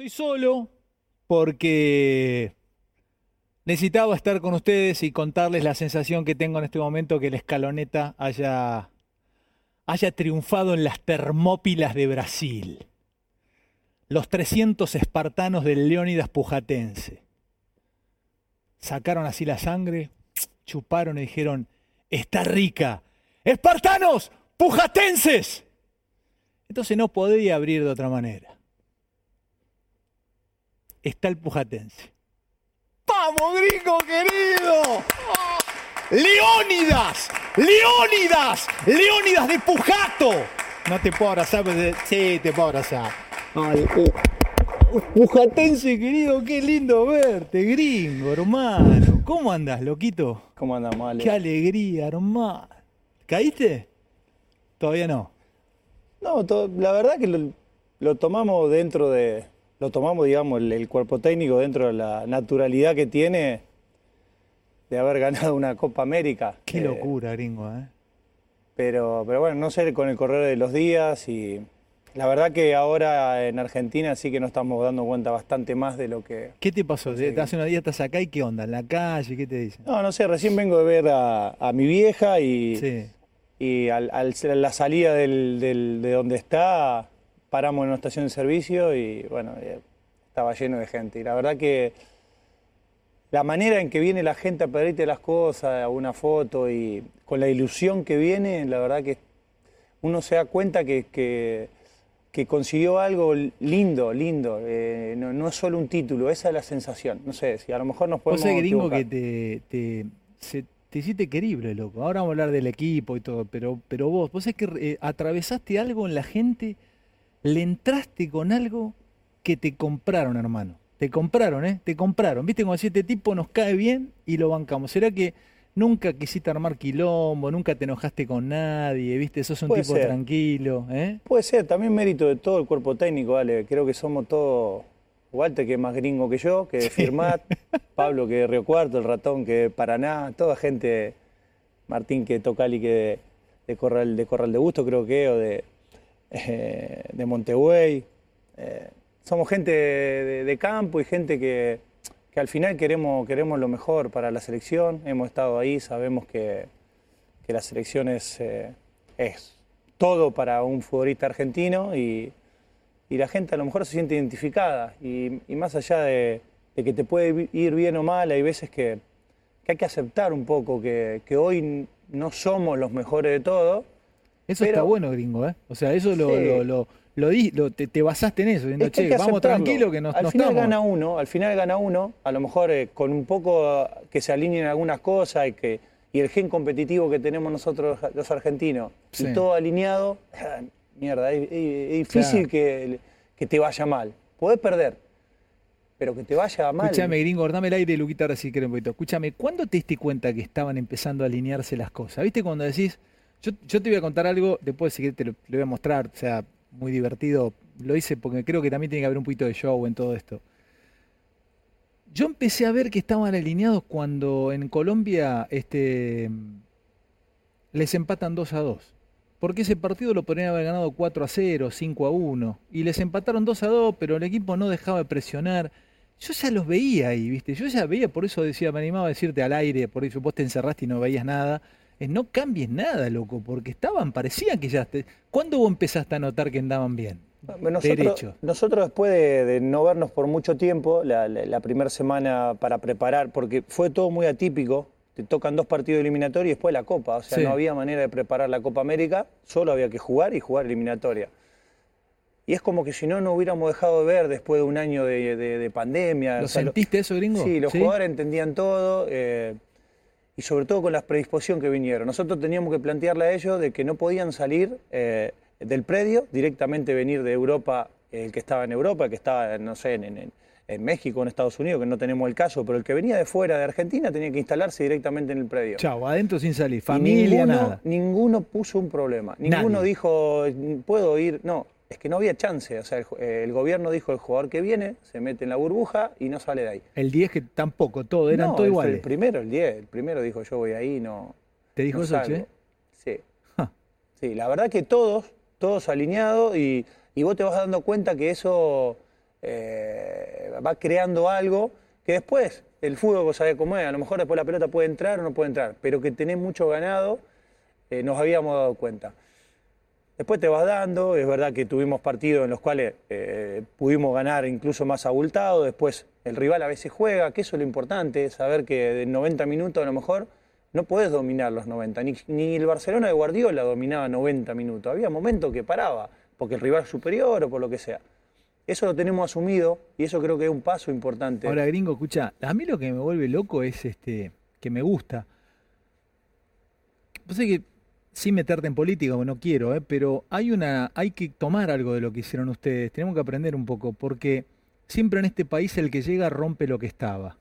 Estoy solo porque necesitaba estar con ustedes y contarles la sensación que tengo en este momento que la escaloneta haya, triunfado en las Termópilas de Brasil. Los 300 espartanos del Leónidas Pujatense. Sacaron así la sangre, chuparon y dijeron, está rica. Espartanos, pujatenses. Entonces no podía abrir de otra manera. Está el pujatense. ¡Vamos, gringo querido! ¡Leónidas! ¡Leónidas! ¡Leónidas de Pujato! No te puedo abrazar, pero sí, te puedo abrazar. Ay, Pujatense, querido, qué lindo verte, gringo, hermano. ¿Cómo andas, loquito? ¿Cómo andamos, Ale? Qué alegría, hermano. ¿Caíste? Todavía no. No, to- la verdad que lo, lo tomamos dentro de, lo tomamos, digamos, el, el cuerpo técnico dentro de la naturalidad que tiene de haber ganado una Copa América. Qué Eh, locura, gringo, ¿eh? Pero, pero bueno, no sé, con el correr de los días y la verdad que ahora en Argentina sí que nos estamos dando cuenta bastante más de lo que... ¿Qué te pasó? Sí. Hace unos días estás acá y qué onda? ¿En la calle? ¿Qué te dicen? No, no sé, recién vengo de ver a, a mi vieja y, Sí. y al, la salida del- del- de donde está, paramos en una estación de servicio y bueno, eh, estaba lleno de gente. Y la verdad que la manera en que viene la gente a pedirte las cosas, una foto y con la ilusión que viene, la verdad que uno se da cuenta que, que, que consiguió algo lindo, lindo. Eh, no, no es solo un título, esa es la sensación. No sé, si a lo mejor nos Vos podemos sabés, gringo, que te, te, se- te hiciste querible, loco. Ahora vamos a hablar del equipo y todo, pero, pero vos, vos es que eh, atravesaste algo en la gente, le entraste con algo que te compraron, hermano. Te compraron, ¿eh? Te compraron. ¿Viste? Como si este tipo nos cae bien y lo bancamos. ¿Será que nunca quisiste armar quilombo, nunca te enojaste con nadie, ¿viste? Sos un Puede tipo ser. tranquilo, ¿eh? Puede ser, también mérito de todo el cuerpo técnico, vale. Creo que somos todos. Walter, que es más gringo que yo, que de Firmat, Pablo, que de Río Cuarto, el ratón, que de Paraná, toda gente, Martín, que de Tocali, que de, de Corral, de Corral de Busto, creo que, o de, eh, de Montevideo. Eh, somos gente de, campo y gente que, al final queremos, queremos lo mejor para la selección. Hemos estado ahí, sabemos que, que la selección es, eh, todo para un futbolista argentino y, y la gente a lo mejor se siente identificada. Y, más allá de, de que te puede ir bien o mal, hay veces que, que hay que aceptar un poco que hoy no somos los mejores de todo. Eso está bueno, gringo, ¿eh? O sea, eso lo, Sí. lo, lo, lo di- lo- te, te basaste en eso, diciendo, Es que che, vamos tranquilo que nos, Al final estamos. gana uno, al final gana uno, a lo mejor eh, con un poco que se alineen algunas cosas y que y el gen competitivo que tenemos nosotros los argentinos Sí. y todo alineado, mierda, es, difícil Claro. que, que te vaya mal. Podés perder, pero que te vaya mal. Escúchame, gringo, dame el aire, Luquita, ahora sí quiero un poquito. Escúchame, ¿cuándo te diste cuenta que estaban empezando a alinearse las cosas? ¿Viste cuando decís, yo, te voy a contar algo, después si querés te lo, lo voy a mostrar, o sea, muy divertido. Lo hice porque creo que también tiene que haber un poquito de show en todo esto. Yo empecé a ver que estaban alineados cuando en Colombia este, les empatan 2 a 2. Porque ese partido lo podrían haber ganado 4 a 0, 5 a 1. Y les empataron 2 a 2, pero el equipo no dejaba de presionar. Yo ya los veía ahí, ¿viste? Yo ya veía, por eso decía, me animaba a decirte al aire, por eso vos te encerraste y no veías nada. Es no cambies nada, loco, porque estaban, parecían que ya... Te... ¿Cuándo vos empezaste a notar que andaban bien? Nosotros, Derecho. nosotros después de, de no vernos por mucho tiempo, la, la- la primera semana para preparar, porque fue todo muy atípico, te tocan dos partidos eliminatorios y después la Copa, o sea, Sí. no había manera de preparar la Copa América, solo había que jugar y jugar eliminatoria. Y es como que si no, no hubiéramos dejado de ver después de un año de, de- de pandemia. ¿Lo o sea, lo- sentiste eso, gringo? Sí, los jugadores entendían todo eh, y sobre todo con la predisposición que vinieron. Nosotros teníamos que plantearle a ellos de que no podían salir eh, del predio, directamente venir de Europa, el que estaba en Europa, el que estaba, no sé, en, en- en México, en Estados Unidos, que no tenemos el caso, pero el que venía de fuera de Argentina tenía que instalarse directamente en el predio. Chau, adentro sin salir, Y familia, ninguno, nada. Ninguno puso un problema. Ninguno Nadie. dijo, puedo ir. No, es que no había chance. O sea, el, gobierno dijo, el jugador que viene se mete en la burbuja y no sale de ahí. El 10 que tampoco, todo, eran No, todo el- iguales. El primero, el 10, el primero dijo, yo voy ahí, no. ¿Te dijo no eso, salgo". che? Sí. Sí, la verdad que todos, todos alineados y, y vos te vas dando cuenta que eso eh, va creando algo que después, el fútbol, vos sabés cómo es, a lo mejor después la pelota puede entrar o no puede entrar, pero que tenés mucho ganado, eh, nos habíamos dado cuenta. Después te vas dando, es verdad que tuvimos partidos en los cuales eh, pudimos ganar incluso más abultado, después el rival a veces juega, que eso es lo importante, saber que de 90 minutos a lo mejor no podés dominar los 90, ni, ni el Barcelona de Guardiola dominaba 90 minutos, había momentos que paraba, porque el rival es superior o por lo que sea. Eso lo tenemos asumido y eso creo que es un paso importante. Ahora, gringo, escucha, a mí lo que me vuelve loco es este que me gusta. Pues que sin meterte en política, no quiero, ¿eh? pero hay una, hay que tomar algo de lo que hicieron ustedes. Tenemos que aprender un poco, porque siempre en este país el que llega rompe lo que estaba.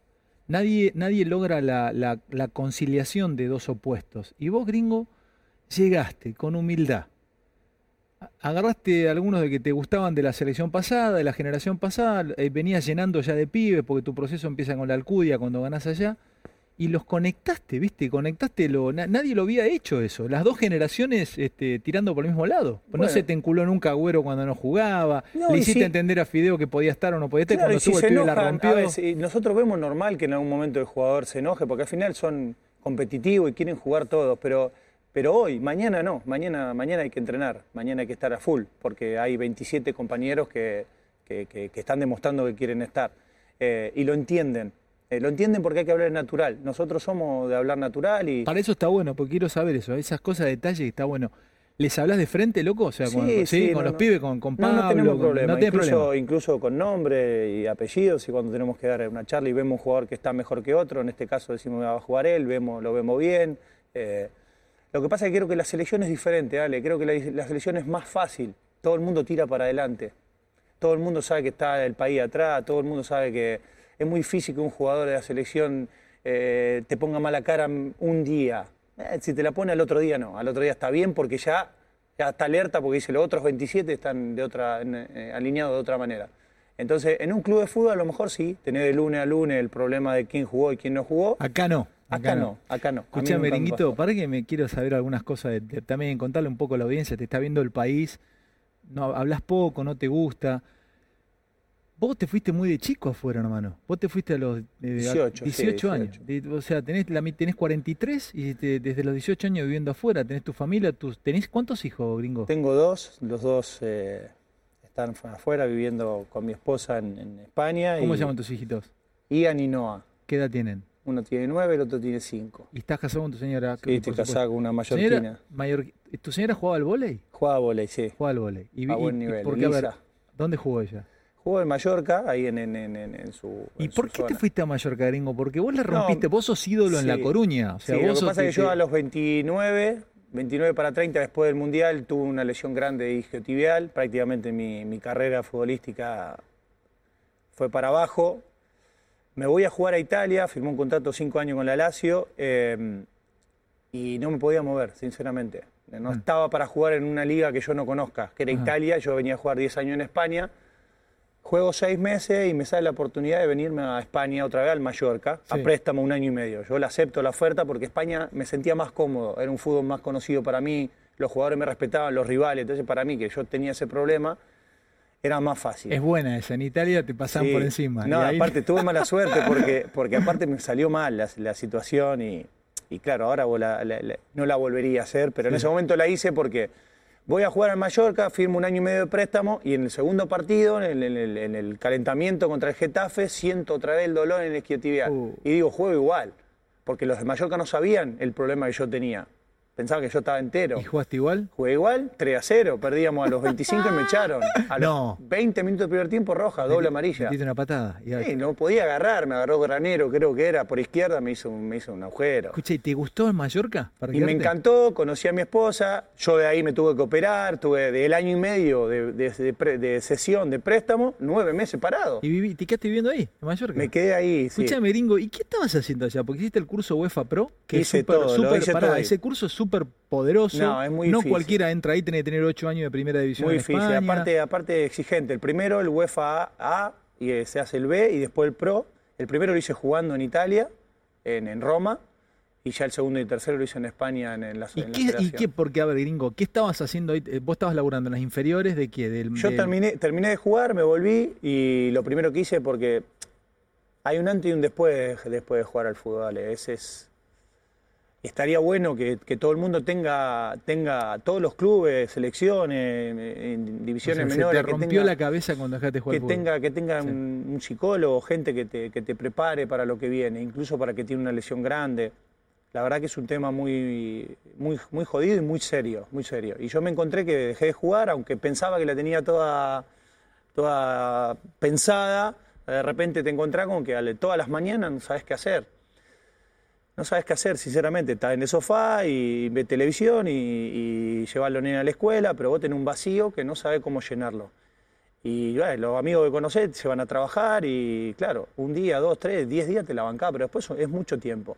Nadie, nadie logra la conciliación de dos opuestos. Y vos, gringo, llegaste con humildad. Agarraste a algunos de que te gustaban de la selección pasada, de la generación pasada, eh, venías llenando ya de pibes, porque tu proceso empieza con la alcudia cuando ganás allá y los conectaste, ¿viste? Conectaste, lo, nadie lo había hecho eso. Las dos generaciones este, tirando por el mismo lado. No se te enculó nunca Agüero cuando no jugaba. Le hiciste entender a Fideo que podía estar o no podía estar. cuando si el la rompió. nosotros vemos normal que en algún momento el jugador se enoje, porque al final son competitivos y quieren jugar todos, pero, pero hoy, mañana no. Mañana, mañana hay que entrenar, mañana hay que estar a full, porque hay 27 compañeros que, que, están demostrando que quieren estar. Eh, y lo entienden. Eh, lo entienden porque hay que hablar natural. Nosotros somos de hablar natural y. Para eso está bueno, porque quiero saber eso, esas cosas, detalles, está bueno. ¿Les hablas de frente, loco? O sea, sí, con, los pibes, con, con Pablo. No, no tenemos problema. incluso, incluso con nombre y apellidos, y cuando tenemos que dar una charla y vemos un jugador que está mejor que otro, en este caso decimos va a jugar él, vemos, lo vemos bien. Eh, lo que pasa es que creo que la selección es diferente, Ale. Creo que la, la, selección es más fácil. Todo el mundo tira para adelante. Todo el mundo sabe que está el país atrás, todo el mundo sabe que es muy difícil que un jugador de la selección eh, te ponga mala cara un día. Eh, si te la pone al otro día, no. Al otro día está bien porque ya, ya está alerta porque dice los otros 27 están de otra, eh, alineados de otra manera. Entonces, en un club de fútbol a lo mejor sí, tener de lunes a lunes el problema de quién jugó y quién no jugó. Acá no. Acá, no, acá no. Escucha, Merenguito, para que me quiero saber algunas cosas, también contarle un poco a la audiencia, te está viendo el país, no hablas poco, no te gusta. Vos te fuiste muy de chico afuera, hermano. Vos te fuiste a los 18, eh, años. o sea, tenés, la, tenés 43 y desde los 18 años viviendo afuera. Tenés tu familia. Tus, ¿Tenés cuántos hijos, gringo? Tengo dos. Los dos eh, están afuera viviendo con mi esposa en, España. ¿Cómo se llaman tus hijitos? Ian y Noah. ¿Qué edad tienen? Uno tiene nueve, el otro tiene cinco. ¿Y estás casado con tu señora? Sí, estoy casado con una mallorquina. mayor, ¿Tu señora jugaba al vóley? Jugaba al vóley, sí. Jugaba al vóley. a buen nivel. ¿por qué, ¿Dónde jugó ella? Jugó en Mallorca, ahí en, en, en, su. ¿Y por qué te fuiste a Mallorca, gringo? Porque vos le rompiste, vos sos ídolo en La Coruña. O sea, sí, lo que pasa es que yo a los 29, 29 para 30 después del Mundial, tuve una lesión grande de isquiotibial. Prácticamente mi, mi carrera futbolística fue para abajo. Me voy a jugar a Italia, firmé un contrato cinco años con la Lazio eh, y no me podía mover, sinceramente. No ah. estaba para jugar en una liga que yo no conozca, que era Italia. Yo venía a jugar 10 años en España Juego seis meses y me sale la oportunidad de venirme a España otra vez, al Mallorca, a préstamo un año y medio. Yo le acepto la oferta porque España me sentía más cómodo, era un fútbol más conocido para mí, los jugadores me respetaban, los rivales, entonces para mí que yo tenía ese problema, era más fácil. Es buena esa, en Italia te pasan por encima. No, aparte tuve mala suerte porque, porque aparte me salió mal la, situación y, claro, ahora no la volvería a hacer, pero en ese momento la hice porque Voy a jugar al Mallorca, firmo un año y medio de préstamo y en el segundo partido, en el, calentamiento contra el Getafe, siento otra vez el dolor en el isquiotibial. Uh. Y digo, juego igual, porque los de Mallorca no sabían el problema que yo tenía. Pensaba que yo estaba entero. ¿Y jugaste igual? Jugué igual, 3 a 0. Perdíamos a los 25 y me echaron. A los 20 minutos del primer tiempo, roja, doble amarilla. Diste una patada. Sí, no podía agarrar, me agarró Granero, creo que era, por izquierda, me hizo, me hizo un agujero. Escucha, ¿y te gustó en Mallorca? y me encantó, conocí a mi esposa, yo de ahí me tuve que operar, tuve del año y medio de, de, sesión de préstamo, nueve meses parado. ¿Y viví, te quedaste viviendo ahí, en Mallorca? Me quedé ahí, sí. Escuchame, Ringo, ¿y qué estabas haciendo allá? Porque hiciste el curso UEFA Pro, que es súper, súper, ese curso es súper poderoso no, es muy no cualquiera entra ahí, tiene que tener ocho años de primera división. Muy en difícil, aparte, aparte exigente. El primero, el UEFA A, y se hace el B y después el Pro. El primero lo hice jugando en Italia, en, Roma, y ya el segundo y tercero lo hice en España en, en la, ¿Y en la qué, ¿Y federación. qué? Porque, a ver, gringo, ¿qué estabas haciendo ahí? Eh, ¿Vos estabas laburando en las inferiores de qué? Del, Yo del- terminé, terminé de jugar, me volví y lo primero que hice, porque hay un antes y un después después de jugar al fútbol. Ese es, estaría bueno que, que todo el mundo tenga, tenga todos los clubes, selecciones, eh, en o sea, divisiones se menores. te que rompió tenga- la cabeza cuando dejaste jugar que fútbol. tenga, que tenga Sí. un, un psicólogo, gente que te, que te prepare para lo que viene, incluso para que tiene una lesión grande. La verdad que es un tema muy, muy, muy jodido y muy serio, muy serio. Y yo me encontré que dejé de jugar, aunque pensaba que la tenía toda, toda pensada, de repente te encontrás con que todas las mañanas no sabes qué hacer. No sabes qué hacer, sinceramente. Estás en el sofá y ves televisión y, y llevas a los nenes a la escuela, pero vos tenés un vacío que no sabes cómo llenarlo. Y los amigos que conocés se van a trabajar y claro, un día, dos, tres, diez días te la bancás, pero después es mucho tiempo.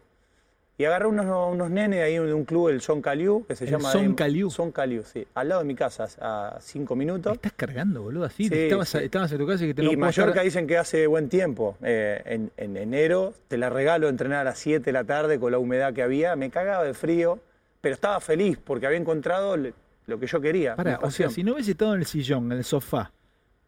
Y agarré unos, unos nenes ahí de un club, el Son Caliú, que se ¿El llama... Son Caliú? Son Caliú, sí. Al lado de mi casa, a cinco Me minutos. estás cargando, boludo, así. Sí, estabas, sí. estabas en tu casa y que te no Y puedo Mallorca estar- dicen que hace buen tiempo. Eh, en, en enero te la regalo entrenar a las 7 de la tarde con la humedad que había. Me cagaba de frío, pero estaba feliz porque había encontrado lo que yo quería. Pará, mi o sea, si no hubiese estado en el sillón, en el sofá,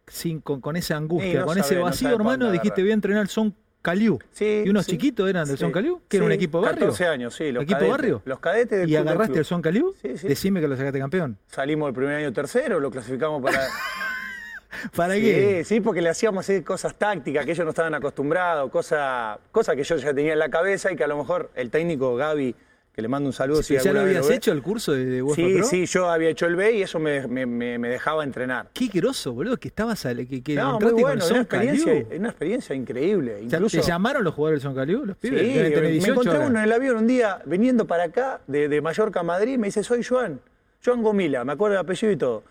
sin, con, con esa angustia, no con sabe- ese no vacío, hermano, dijiste, voy a entrenar Son Caliú. Sí, ¿Y unos sí, chiquitos eran del sí, Son Caliú? ¿Que era un equipo barrio? 14 años, sí. Los ¿Equipo cadetes, barrio? Los cadetes del ¿Y club del agarraste club. el Son Caliú? Sí, sí. Decime que lo sacaste campeón. Salimos el primer año tercero, lo clasificamos para... ¿Para qué? Sí, porque le hacíamos hacer cosas tácticas que ellos no estaban acostumbrados, cosas cosas que yo ya tenía en la cabeza y que a lo mejor el técnico Gaby, que le mando un saludo si ¿Ya lo habías hecho el curso de, de Sí, Pro? sí, yo había hecho el B y eso me, me- me- me dejaba entrenar. Qué groso, boludo, que estabas al, que, que No, muy bueno, una experiencia, una experiencia increíble. O sea, Incluso, ¿Te llamaron los jugadores del Son Caliú, los sí, pibes? Deben tener me 18 encontré ahora. uno en el avión un día viniendo para acá, de, de Mallorca a Madrid, me dice, soy Joan, Joan Gomila, me acuerdo el apellido y todo.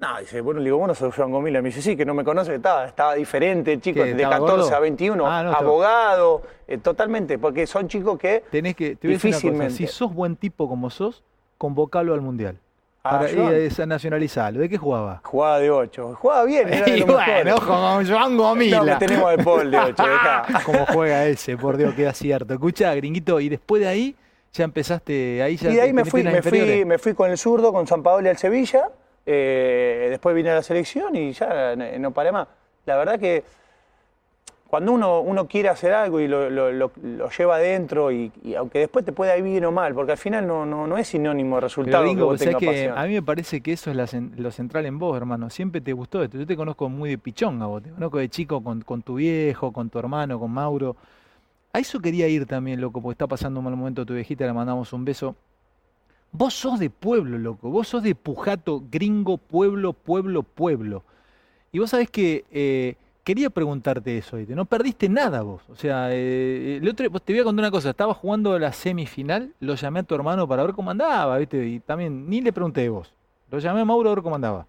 No, dice, bueno, le digo, vos no sos Joan Gomila. Me dice, sí, que no me conoce, estaba, estaba diferente, chico, ¿Qué, de estaba 14 gordo? a 21, Ah, no, abogado, eh, totalmente, porque son chicos que... Tenés que, te a una cosa, Difícilmente. si sos buen tipo como sos, convocalo al Mundial. Ah, Para, Joan. y, eh, nacionalizalo. ¿De qué jugaba? Jugaba de 8. Jugaba bien, era de Y bueno, con Joan Gomila. No, que tenemos de Paul de 8. dejá. Cómo juega ese, por Dios, queda cierto. Escucha, gringuito, y después de ahí ya empezaste, ahí ya Y de ahí me fui, me, fui, me fui con el zurdo, con San Paolo y al Sevilla. Eh, después vine a la selección y ya no, paré más. La verdad que cuando uno, uno quiere hacer algo y lo, lo- lo- lo lleva adentro, y, y aunque después te pueda ir bien o mal, porque al final no, no, no es sinónimo de Pero resultado que gringo, vos ¿sabés tengas que pasión. a mí me parece que eso es la lo central en vos, hermano. Siempre te gustó esto. Yo te conozco muy de pichón a vos. Te conozco de chico con, con tu viejo, con tu hermano, con Mauro. A eso quería ir también, loco, porque está pasando un mal momento tu viejita, le mandamos un beso. Vos sos de pueblo, loco. Vos sos de Pujato, gringo, pueblo, pueblo, pueblo. Y vos sabés que eh, quería preguntarte eso, ¿viste? No perdiste nada vos. O sea, eh, el otro, te voy a contar una cosa. Estaba jugando la semifinal, lo llamé a tu hermano para ver cómo andaba, ¿viste? Y también ni le pregunté de vos. Lo llamé a Mauro a ver cómo andaba.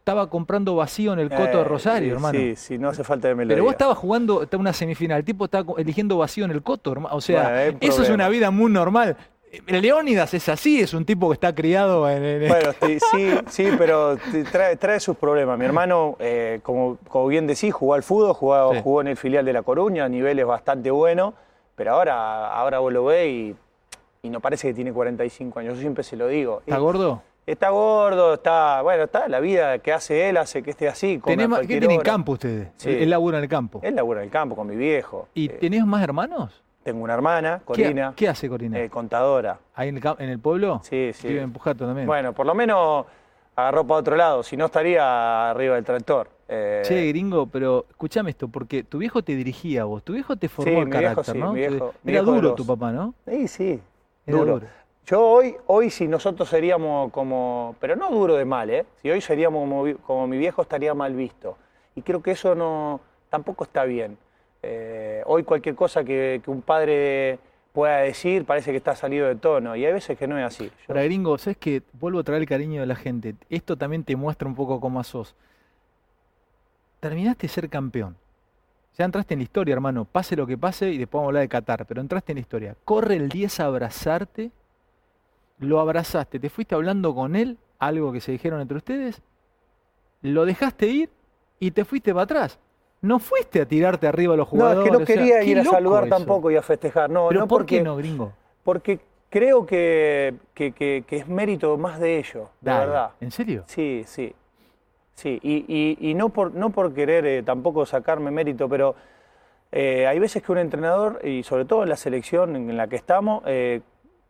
Estaba comprando vacío en el Coto de Eh, Rosario, sí, hermano. Sí, sí, no hace falta de melodía. Pero vos estabas jugando está una semifinal, el tipo estaba eligiendo vacío en el coto, hermano. O sea, Bueno, eso es una vida muy normal. Eh, Leónidas es así, es un tipo que está criado en. en- Bueno, sí, sí, pero trae, trae sus problemas. Mi hermano, eh, como, como bien decís, jugó al fútbol, jugó, Sí. jugó en el filial de La Coruña, a niveles bastante buenos, pero ahora, ahora vos lo ves y, y no parece que tiene 45 años. Yo siempre se lo digo. ¿Está Y- gordo? Está gordo, está, bueno, está la vida que hace él, hace que esté así. come ¿Tenés a más- ¿Qué cualquier tiene en campo ustedes? Sí. Él labura en el campo. Él labura en el campo con mi viejo. ¿Y Eh, tenés más hermanos? Tengo una hermana, ¿Qué, Corina, qué hace Corina? eh, contadora. ¿Ahí en el, en el pueblo? Sí, sí. Vive en Pujato también. Bueno, por lo menos agarró para otro lado, si no estaría arriba del tractor. Eh, Che, gringo, pero escuchame esto, porque tu viejo te dirigía a vos, tu viejo te formó Sí, el mi viejo carácter, sí, ¿no? mi viejo- mi Era viejo duro los- tu papá, ¿no? Sí, sí, Era duro. duro. Yo hoy, hoy si nosotros seríamos como, pero no duro de mal, ¿eh? Si hoy seríamos como mi viejo estaría mal visto. Y creo que eso no, tampoco está bien. Eh, hoy cualquier cosa que, un padre pueda decir parece que está salido de tono y hay veces que no es así. Para gringo, ¿sabes que Vuelvo a traer el cariño de la gente. Esto también te muestra un poco cómo sos. Terminaste de ser campeón. Ya entraste en la historia, hermano. Pase lo que pase y después vamos a hablar de Qatar, pero entraste en la historia. Corre el 10 a abrazarte. Lo abrazaste. Te fuiste hablando con él, algo que se dijeron entre ustedes. Lo dejaste ir y te fuiste para atrás. No fuiste a tirarte arriba a los no, es jugadores. que no o sea, quería ir a saludar eso. tampoco y a festejar, no, Pero no ¿por porque, qué no, gringo? Porque creo que, que- que- que es mérito más de ellos, de verdad. ¿En serio? Sí, sí. Sí, y, y- y no, por, no por querer eh, tampoco sacarme mérito, pero eh, hay veces que un entrenador, y sobre todo en la selección en la que estamos, eh,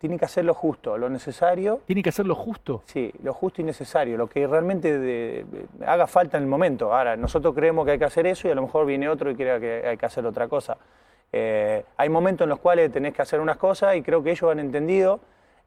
tiene que hacer lo justo, lo necesario Tiene que hacerlo justo. Sí, lo justo y necesario, lo que realmente de- de- haga falta en el momento. Ahora, nosotros creemos que hay que hacer eso y a lo mejor viene otro y crea que hay que hacer otra cosa. Eh, hay momentos en los cuales tenés que hacer unas cosas y creo que ellos han entendido,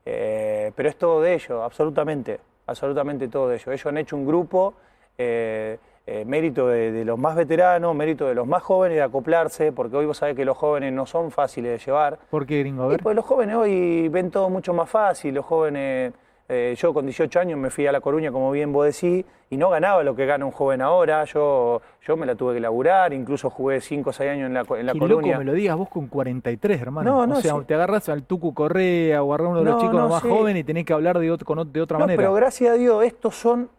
eh, pero es todo de ellos, absolutamente, absolutamente todo de ellos. Ellos han hecho un grupo, eh, eh, mérito de, de los más veteranos, mérito de los más jóvenes de acoplarse, porque hoy vos sabés que los jóvenes no son fáciles de llevar. ¿Por qué, gringo? A Y ver. pues los jóvenes hoy ven todo mucho más fácil, los jóvenes, eh, yo con 18 años me fui a La Coruña, como bien vos decís, y no ganaba lo que gana un joven ahora, yo, yo me la tuve que laburar, incluso jugué 5 o 6 años en La, en la Qué Coruña. loco me lo digas vos con 43, hermano. No, no, o sea, sí. te agarras al Tucu Correa o a uno de los chicos no, más sí. jóvenes y tenés que hablar de, otro- con ot- de otra manera. pero gracias a Dios, estos son,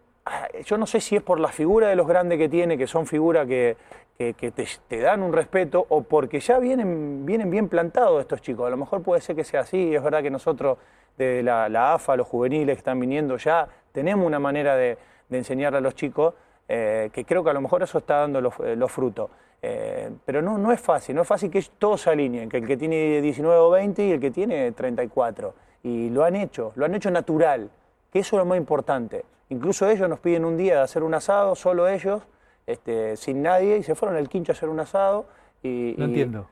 yo no sé si es por la figura de los grandes que tiene, que son figuras que, te, dan un respeto, o porque ya vienen, vienen bien plantados estos chicos. A lo mejor puede ser que sea así, es verdad que nosotros, de la, AFA, los juveniles que están viniendo ya, tenemos una manera de, enseñarle a los chicos, eh, que creo que a lo mejor eso está dando los, eh, frutos. Eh, pero no, no es fácil, no es fácil que todos se alineen, que el que tiene 19 o 20 y el que tiene 34. Y lo han hecho, lo han hecho natural, que eso es lo más importante. Incluso ellos nos piden un día de hacer un asado, solo ellos, este, sin nadie, y se fueron al quincho a hacer un asado. Y, No y- entiendo.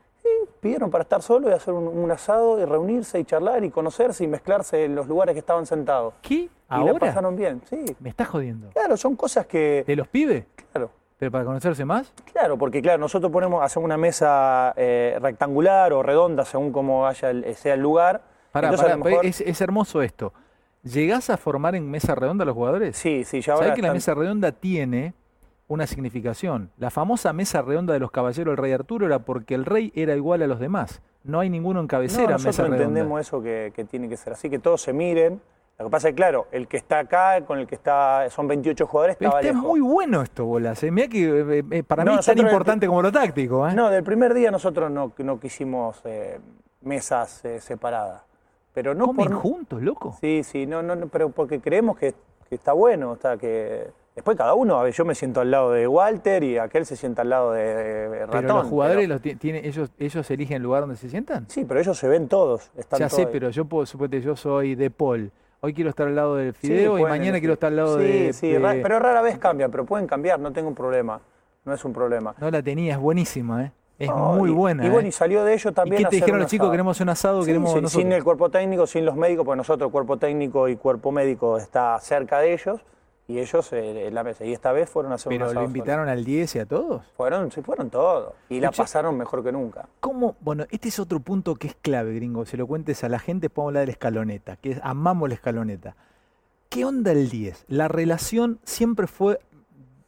Pidieron para estar solos y hacer un, un asado y reunirse y charlar y conocerse y mezclarse en los lugares que estaban sentados. ¿Qué? Y la ¿Ahora? pasaron bien, sí. Me estás jodiendo. Claro, son cosas que... ¿De los pibes? Claro. ¿Pero para conocerse más? Claro, porque claro, nosotros ponemos, hacemos una mesa eh, rectangular o redonda según como haya el- sea el lugar. Pará, Entonces, pará, lo mejor- es, es hermoso esto. ¿Llegás a formar en mesa redonda a los jugadores? Sí, sí, ya ahora ¿Sabés que la mesa redonda tiene una significación? La famosa mesa redonda de los caballeros del rey Arturo era porque el rey era igual a los demás. No hay ninguno en No, cabecera nosotros mesa redonda. entendemos eso que, que tiene que ser así, que todos se miren. Lo que pasa es que, claro, el que está acá, con el que está, son 28 jugadores, estaba está lejos. muy bueno esto, bolas. ¿eh? Mirá que eh, eh, para No, mí es tan importante como lo táctico. ¿eh? No, del primer día nosotros no, no quisimos mesas eh, separadas. Pero no ¿Comen por... juntos, loco? Sí, sí, no, no, no, pero porque creemos que, que está bueno, está que después cada uno, a ver, yo me siento al lado de Walter y aquel se sienta al lado de, de Ratón. pero los jugadores pero- los ti- tiene, ellos, ellos eligen el lugar donde se sientan. Sí, pero ellos se ven todos, están Ya todos sé, ahí. pero yo puedo, suponete, yo soy de Paul. Hoy quiero estar al lado del Fideo y mañana elegir. quiero estar al lado sí, de, Sí, de- ra- pero rara vez cambian, pero pueden cambiar, no tengo un problema, no es un problema. No la tenía, es buenísima, ¿eh? Es muy y- buena. Y bueno, ¿eh? y salió de ello ¿Y también qué te dijeron un los chicos? Queremos un asado, Sí, queremos sí, nosotros. sin el cuerpo técnico, sin los médicos, porque nosotros, cuerpo técnico y cuerpo médico, está cerca de ellos y ellos eh, en la mesa. Y esta vez fueron a hacer un Pero asado. lo solos. invitaron al 10 y a todos. Fueron, sí, fueron todos. Y la pasaron mejor que nunca. ¿Cómo? Bueno, este es otro punto que es clave, gringo. Se lo cuentes a la gente, podemos hablar de la escaloneta, que es, amamos la escaloneta. ¿Qué onda el 10? La relación siempre fue,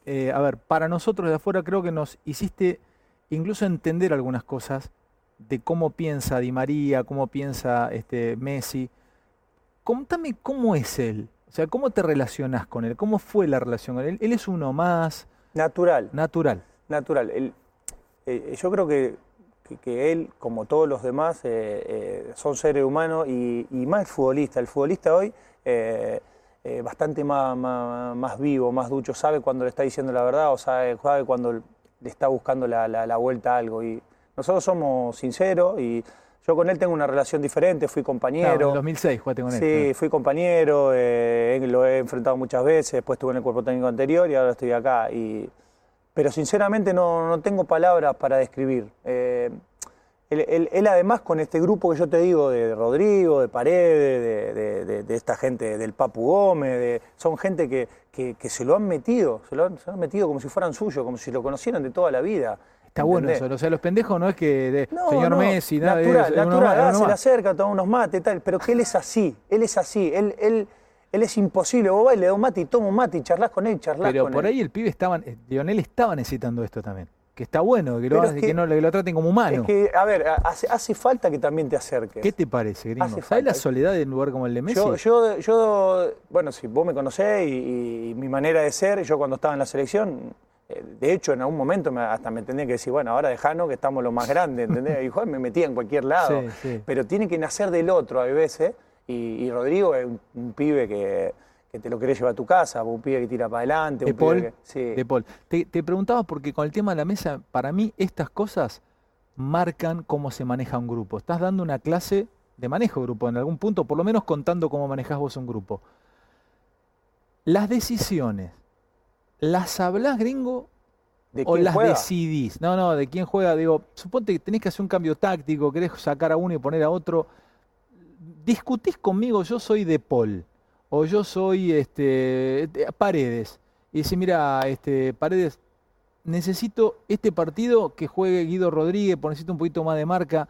eh, a ver, para nosotros de afuera creo que nos hiciste incluso entender algunas cosas de cómo piensa Di María, cómo piensa este, Messi. Contame cómo es él, o sea, cómo te relacionás con él, cómo fue la relación con él. Él es uno más Natural, natural. natural. El- eh, yo creo que, que- que él, como todos los demás, eh, eh, son seres humanos y, y más el futbolista. El futbolista hoy, eh, eh, bastante más, más, más vivo, más ducho, sabe cuando le está diciendo la verdad o sabe, sabe cuando le está buscando la, la- la vuelta a algo. Y nosotros somos sinceros y yo con él tengo una relación diferente, fui compañero. Claro, en el 2006 jugaste con él. Sí, claro. fui compañero, eh, lo he enfrentado muchas veces, después estuve en el cuerpo técnico anterior y ahora estoy acá. Y, pero sinceramente no, no tengo palabras para describir. Eh, él, él- él además con este grupo que yo te digo, de Rodrigo, de Paredes, de, de- de- de esta gente, del Papu Gómez, de- son gente que, que- que se lo han metido, se lo han, se lo han metido como si fueran suyos, como si lo conocieran de toda la vida. Está bueno ¿entendés? eso, o sea, los pendejos no es que de No, señor no, Messi, nada de natural, eso, es uno natural, más, ah, se le acerca, toma unos mates, tal, pero que él es así, él es así, él, él, él es imposible, vos vas y le das un mate y toma un mate y charlas con él, charlas Pero con por él. ahí el pibe estaba, eh, Lionel estaba necesitando esto también. Que está bueno, que lo, Pero hagan- es que que- no, que lo traten como humano. Es que, a ver, hace, hace falta que también te acerques. ¿Qué te parece, gringo? ¿Sabes la soledad de un lugar como el de Messi? Yo, yo, yo, bueno, si vos me conocés y, y mi manera de ser, yo cuando estaba en la selección, eh, de hecho, en algún momento me- hasta me tendría que decir, bueno, ahora dejanos que estamos los más grandes, ¿entendés? Y joder, me metía en cualquier lado. Sí, sí. Pero tiene que nacer del otro a veces. Y, y Rodrigo es un, un pibe que, que te lo querés llevar a tu casa, un pibe que tira para adelante. De un pibe Paul, que- sí. de Paul. Te, te preguntaba porque con el tema de la mesa, para mí estas cosas marcan cómo se maneja un grupo. Estás dando una clase de manejo de grupo en algún punto, por lo menos contando cómo manejás vos un grupo. Las decisiones, ¿las hablás, gringo, ¿De o las juega? decidís? No, no, de quién juega. Digo, suponte que tenés que hacer un cambio táctico, querés sacar a uno y poner a otro. Discutís conmigo, yo soy de Paul, o yo soy este, de- Paredes. Y decís, mira, este, Paredes, necesito este partido que juegue Guido Rodríguez, necesito un poquito más de marca.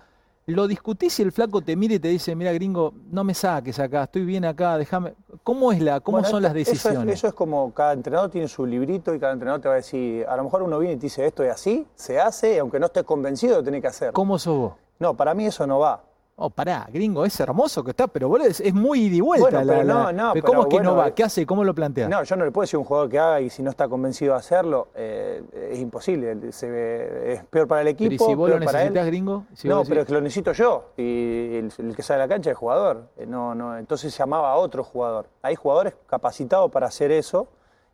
Lo discutís y el flaco te mira y te dice, mira, gringo, no me saques acá, estoy bien acá, déjame. ¿Cómo es la, cómo Bueno, son las eso es- decisiones? Eso es, como cada entrenador tiene su librito y cada entrenador te va a decir, a lo mejor uno viene y te dice esto es así, se hace, y aunque no estés convencido, lo tenés que hacer. ¿Cómo sos vos? No, para mí eso no va. Oh, pará, gringo, es hermoso que está, pero boludo, es, es muy ida y vuelta. Bueno, pero la- no, no, pero pero ¿Cómo es que no va? eh, ¿Qué hace? ¿Cómo lo plantea? No, yo no le puedo decir a un jugador que haga y si no está convencido de hacerlo, eh, es imposible. Se ve- es peor para el equipo, pero ¿y si vos lo necesitas, gringo? Si no, pero es que lo necesito yo. Y el, el que sale a la cancha es el jugador. Eh, No, no, entonces llamaba a otro jugador. Hay jugadores capacitados para hacer eso.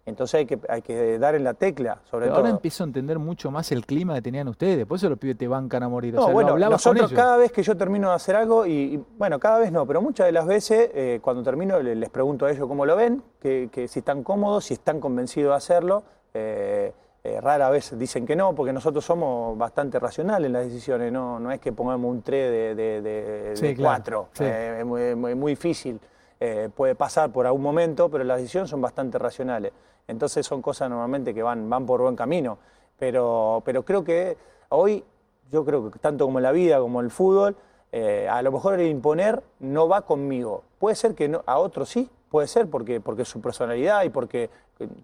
Entonces hay que, hay que dar en la tecla, sobre pero todo. ahora empiezo a entender mucho más el clima que tenían ustedes. Por eso los pibes te bancan a morir. O No, sea, bueno, no nosotros cada vez que yo termino de hacer algo, y, y, bueno, cada vez no, pero muchas de las veces eh, cuando termino le- les pregunto a ellos cómo lo ven, que, que si están cómodos, si están convencidos de hacerlo. Eh, eh, rara vez dicen que no, porque nosotros somos bastante racionales en las decisiones, no, no es que pongamos un 3 de, de, de- Sí, de claro, 4, sí. Eh, es muy, muy- muy difícil. Eh, puede pasar por algún momento, pero las decisiones son bastante racionales. Entonces son cosas normalmente que van, van por buen camino. Pero, pero creo que hoy, yo creo que tanto como la vida como el fútbol, eh, a lo mejor el imponer no va conmigo. Puede ser que no, a otros sí, puede ser porque, porque su personalidad y porque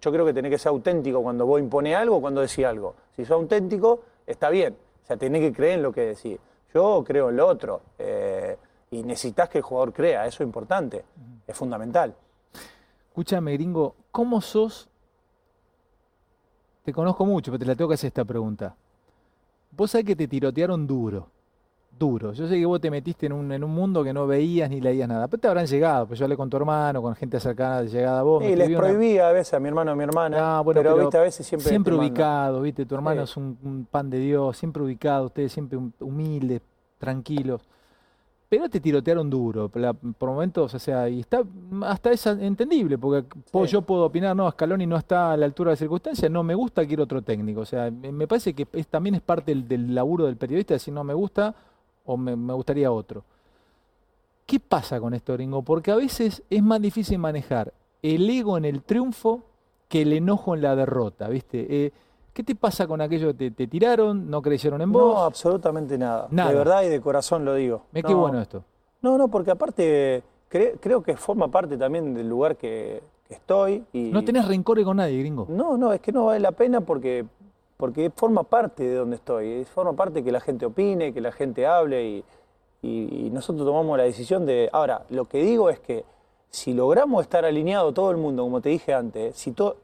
yo creo que tenés que ser auténtico cuando vos impones algo, cuando decís algo. Si sos auténtico, está bien. O sea, tenés que creer en lo que decís. Yo creo en lo otro. eh, y necesitas que el jugador crea, eso es importante, es fundamental. Escúchame, gringo, ¿cómo sos? Te conozco mucho, pero te la tengo que hacer esta pregunta. Vos sabés que te tirotearon duro, duro. Yo sé que vos te metiste en un, en un mundo que no veías ni leías nada. Pero te habrán llegado, pues yo hablé con tu hermano, con gente cercana de llegada a vos. Y les escribió una- prohibía a veces a mi hermano o a mi hermana, Ah, bueno, pero, pero viste, a veces siempre, Siempre ubicado, ¿viste? Tu hermano Sí. es un, un pan de Dios, siempre ubicado, ustedes siempre hum- humildes, tranquilos. Pero te tirotearon duro, por momentos, o sea, y está hasta es entendible, porque Sí. yo puedo opinar, no, Scaloni no está a la altura de las circunstancias, no me gusta, quiero otro técnico. O sea, me me parece que es- también es parte del, del laburo del periodista decir no me gusta o me, me gustaría otro. ¿Qué pasa con esto, gringo? Porque a veces es más difícil manejar el ego en el triunfo que el enojo en la derrota, ¿viste? Eh, ¿Qué te pasa con aquello? ¿Te, te tiraron? ¿No creyeron en No, vos? absolutamente nada. Nada. De verdad y de corazón lo digo. Me no, qué bueno esto. No, no, porque aparte cre- creo que forma parte también del lugar que, que estoy. Y, No tenés rencores con nadie, gringo. No, no, es que no vale la pena porque, porque forma parte de donde estoy. Forma parte que la gente opine, que la gente hable y, y- y nosotros tomamos la decisión de... Ahora, lo que digo es que si logramos estar alineado todo el mundo, como te dije antes, si todo...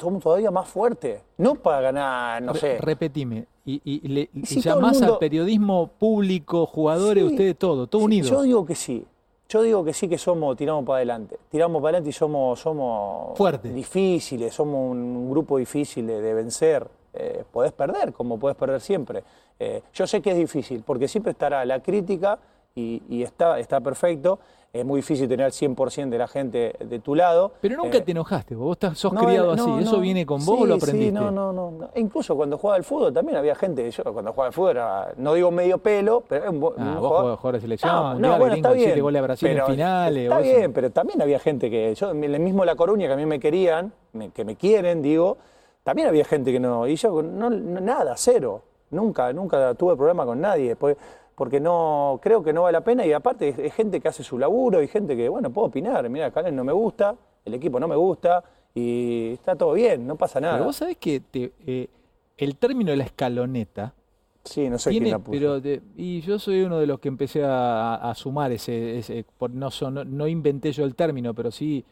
Somos todavía más fuertes. No para ganar, no Re- sé. Repetime. Y, y, le- y si llamás mundo- al periodismo público, jugadores, Sí. ustedes todo, todo Sí, unido. Yo digo que sí. Yo digo que sí que somos, tiramos para adelante. Tiramos para adelante y somos, somos Fuerte. difíciles, somos un grupo difícil de, de vencer. Eh, podés perder, como podés perder siempre. Eh, yo sé que es difícil, porque siempre estará la crítica y, y está, está perfecto. Es muy difícil tener el 100% de la gente de tu lado. Pero nunca Eh, te enojaste, vos estás, sos no, criado no, así. ¿Eso viene con vos o Sí, lo sí, aprendiste? no, no, no, no. E Incluso cuando jugaba al fútbol también había gente, yo cuando jugaba al fútbol era, no digo medio pelo, pero era un, Ah, un vos jugador- jugador de selección, No, mundial, no, bueno, está bien. siete goles a Brasil en pero finales, Está eso. bien, pero también había gente que, yo, el mismo La Coruña, que a mí me querían, me- que me quieren, digo, también había gente que no, y yo no, nada, cero. Nunca, nunca tuve problema con nadie. Porque no, creo que no vale la pena y aparte es, es gente que hace su laburo y gente que, bueno, puedo opinar. Mira, Calen no me gusta, el equipo no me gusta y está todo bien, no pasa nada. Pero vos sabés que te- eh, el término de la escaloneta Sí, no sé tiene, quién la puso. pero de- y yo soy uno de los que empecé a, a sumar ese, ese- por- no, son- no, no inventé yo el término, pero sí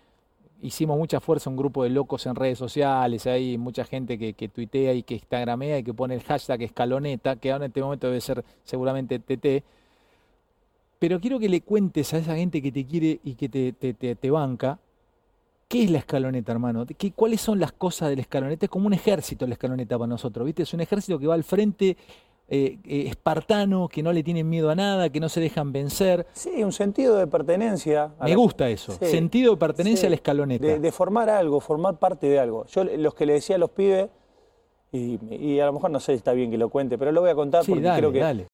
hicimos mucha fuerza un grupo de locos en redes sociales, hay mucha gente que, que tuitea y que instagramea y que pone el hashtag escaloneta, que ahora en este momento debe ser seguramente TT. Pero quiero que le cuentes a esa gente que te quiere y que te, te, te, banca, ¿qué es la escaloneta, hermano? ¿Qué, ¿Cuáles son las cosas de la escaloneta? Es como un ejército la escaloneta para nosotros, ¿viste? Es un ejército que va al frente eh, eh, espartano, que no le tienen miedo a nada, que no se dejan vencer. Sí, un sentido de pertenencia. Me gusta eso, Sí. sentido de pertenencia Sí, a la escaloneta. De, de formar algo, formar parte de algo. Yo los que le decía a los pibes, y, y a lo mejor no sé si está bien que lo cuente, pero lo voy a contar Sí, porque dale, creo que dale.